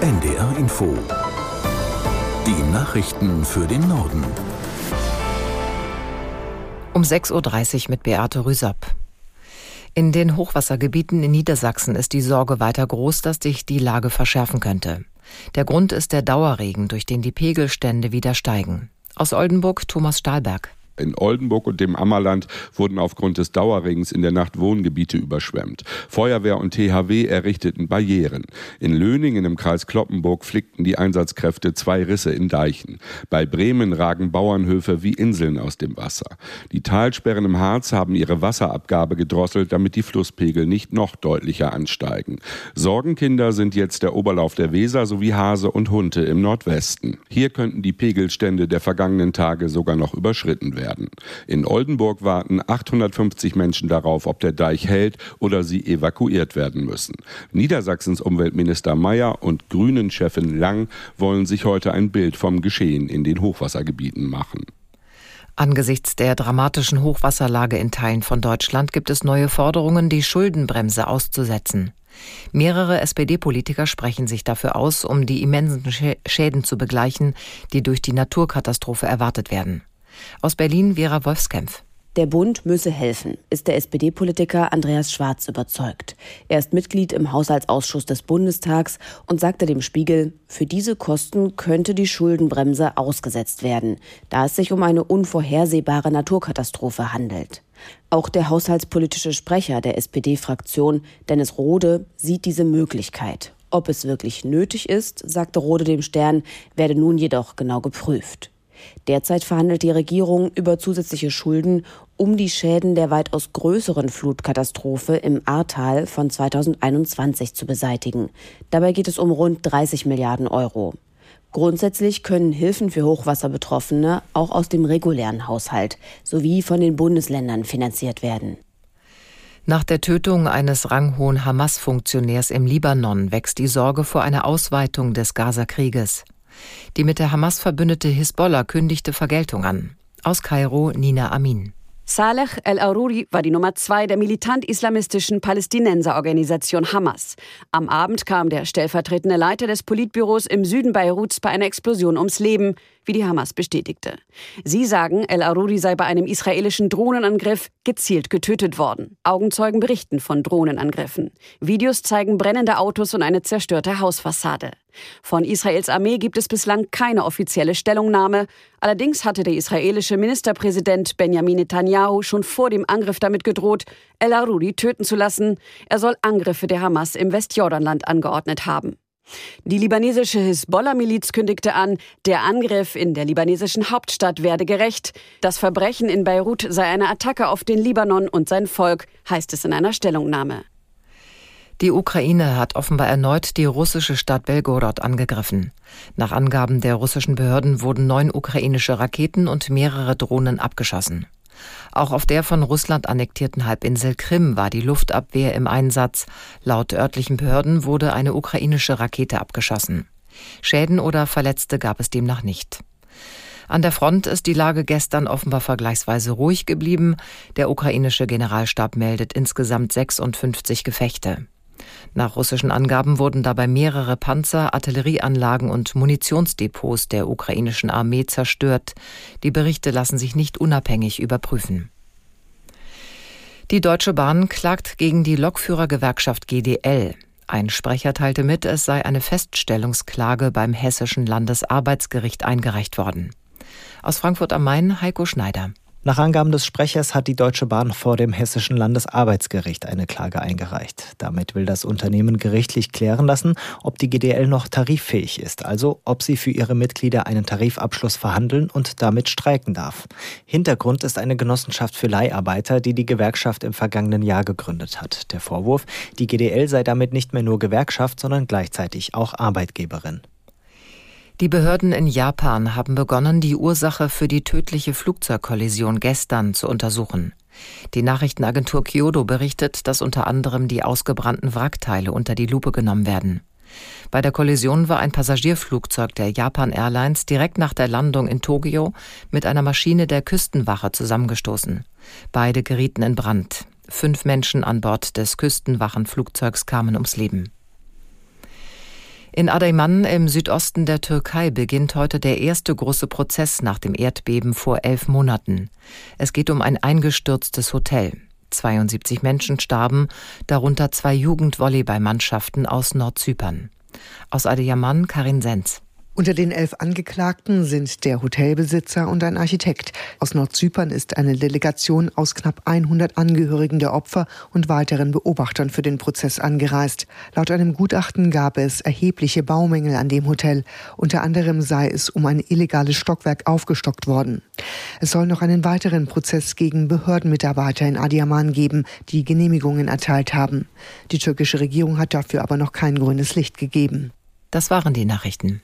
NDR Info. Die Nachrichten für den Norden. Um 6.30 Uhr mit Beate Rüsapp. In den Hochwassergebieten in Niedersachsen ist die Sorge weiter groß, dass sich die Lage verschärfen könnte. Der Grund ist der Dauerregen, durch den die Pegelstände wieder steigen. Aus Oldenburg Thomas Stahlberg. In Oldenburg und dem Ammerland wurden aufgrund des Dauerregens in der Nacht Wohngebiete überschwemmt. Feuerwehr und THW errichteten Barrieren. In Löningen im Kreis Kloppenburg flickten die Einsatzkräfte zwei Risse in Deichen. Bei Bremen ragen Bauernhöfe wie Inseln aus dem Wasser. Die Talsperren im Harz haben ihre Wasserabgabe gedrosselt, damit die Flusspegel nicht noch deutlicher ansteigen. Sorgenkinder sind jetzt der Oberlauf der Weser sowie Hase und Hunte im Nordwesten. Hier könnten die Pegelstände der vergangenen Tage sogar noch überschritten werden werden. In Oldenburg warten 850 Menschen darauf, ob der Deich hält oder sie evakuiert werden müssen. Niedersachsens Umweltminister Mayer und Grünen-Chefin Lang wollen sich heute ein Bild vom Geschehen in den Hochwassergebieten machen. Angesichts der dramatischen Hochwasserlage in Teilen von Deutschland gibt es neue Forderungen, die Schuldenbremse auszusetzen. Mehrere SPD-Politiker sprechen sich dafür aus, um die immensen Schäden zu begleichen, die durch die Naturkatastrophe erwartet werden. Aus Berlin Vera Wolfskämpf. Der Bund müsse helfen, ist der SPD-Politiker Andreas Schwarz überzeugt. Er ist Mitglied im Haushaltsausschuss des Bundestags und sagte dem Spiegel, für diese Kosten könnte die Schuldenbremse ausgesetzt werden, da es sich um eine unvorhersehbare Naturkatastrophe handelt. Auch der haushaltspolitische Sprecher der SPD-Fraktion, Dennis Rode, sieht diese Möglichkeit. Ob es wirklich nötig ist, sagte Rode dem Stern, werde nun jedoch genau geprüft. Derzeit verhandelt die Regierung über zusätzliche Schulden, um die Schäden der weitaus größeren Flutkatastrophe im Ahrtal von 2021 zu beseitigen. Dabei geht es um rund 30 Milliarden Euro. Grundsätzlich können Hilfen für Hochwasserbetroffene auch aus dem regulären Haushalt sowie von den Bundesländern finanziert werden. Nach der Tötung eines ranghohen Hamas-Funktionärs im Libanon wächst die Sorge vor einer Ausweitung des Gaza-Krieges. Die mit der Hamas verbündete Hisbollah kündigte Vergeltung an. Aus Kairo Nina Amin. Saleh el-Aruri war die Nummer zwei der militant-islamistischen Palästinenserorganisation Hamas. Am Abend kam der stellvertretende Leiter des Politbüros im Süden Beiruts bei einer Explosion ums Leben wie die Hamas bestätigte. Sie sagen, El-Aruri sei bei einem israelischen Drohnenangriff gezielt getötet worden. Augenzeugen berichten von Drohnenangriffen. Videos zeigen brennende Autos und eine zerstörte Hausfassade. Von Israels Armee gibt es bislang keine offizielle Stellungnahme. Allerdings hatte der israelische Ministerpräsident Benjamin Netanyahu schon vor dem Angriff damit gedroht, El-Aruri töten zu lassen. Er soll Angriffe der Hamas im Westjordanland angeordnet haben. Die libanesische Hisbollah-Miliz kündigte an, der Angriff in der libanesischen Hauptstadt werde gerecht. Das Verbrechen in Beirut sei eine Attacke auf den Libanon und sein Volk, heißt es in einer Stellungnahme. Die Ukraine hat offenbar erneut die russische Stadt Belgorod angegriffen. Nach Angaben der russischen Behörden wurden neun ukrainische Raketen und mehrere Drohnen abgeschossen. Auch auf der von Russland annektierten Halbinsel Krim war die Luftabwehr im Einsatz. Laut örtlichen Behörden wurde eine ukrainische Rakete abgeschossen. Schäden oder Verletzte gab es demnach nicht. An der Front ist die Lage gestern offenbar vergleichsweise ruhig geblieben. Der ukrainische Generalstab meldet insgesamt 56 Gefechte. Nach russischen Angaben wurden dabei mehrere Panzer, Artillerieanlagen und Munitionsdepots der ukrainischen Armee zerstört. Die Berichte lassen sich nicht unabhängig überprüfen. Die Deutsche Bahn klagt gegen die Lokführergewerkschaft GDL. Ein Sprecher teilte mit, es sei eine Feststellungsklage beim Hessischen Landesarbeitsgericht eingereicht worden. Aus Frankfurt am Main Heiko Schneider. Nach Angaben des Sprechers hat die Deutsche Bahn vor dem Hessischen Landesarbeitsgericht eine Klage eingereicht. Damit will das Unternehmen gerichtlich klären lassen, ob die GDL noch tariffähig ist, also ob sie für ihre Mitglieder einen Tarifabschluss verhandeln und damit streiken darf. Hintergrund ist eine Genossenschaft für Leiharbeiter, die die Gewerkschaft im vergangenen Jahr gegründet hat. Der Vorwurf, die GDL sei damit nicht mehr nur Gewerkschaft, sondern gleichzeitig auch Arbeitgeberin. Die Behörden in Japan haben begonnen, die Ursache für die tödliche Flugzeugkollision gestern zu untersuchen. Die Nachrichtenagentur Kyodo berichtet, dass unter anderem die ausgebrannten Wrackteile unter die Lupe genommen werden. Bei der Kollision war ein Passagierflugzeug der Japan Airlines direkt nach der Landung in Tokio mit einer Maschine der Küstenwache zusammengestoßen. Beide gerieten in Brand. Fünf Menschen an Bord des Küstenwachenflugzeugs kamen ums Leben. In Adayman im Südosten der Türkei beginnt heute der erste große Prozess nach dem Erdbeben vor elf Monaten. Es geht um ein eingestürztes Hotel. 72 Menschen starben, darunter zwei Jugendvolleyballmannschaften aus Nordzypern. Aus Adiyaman Karin Senz. Unter den elf Angeklagten sind der Hotelbesitzer und ein Architekt. Aus Nordzypern ist eine Delegation aus knapp 100 Angehörigen der Opfer und weiteren Beobachtern für den Prozess angereist. Laut einem Gutachten gab es erhebliche Baumängel an dem Hotel. Unter anderem sei es um ein illegales Stockwerk aufgestockt worden. Es soll noch einen weiteren Prozess gegen Behördenmitarbeiter in Adiaman geben, die Genehmigungen erteilt haben. Die türkische Regierung hat dafür aber noch kein grünes Licht gegeben. Das waren die Nachrichten.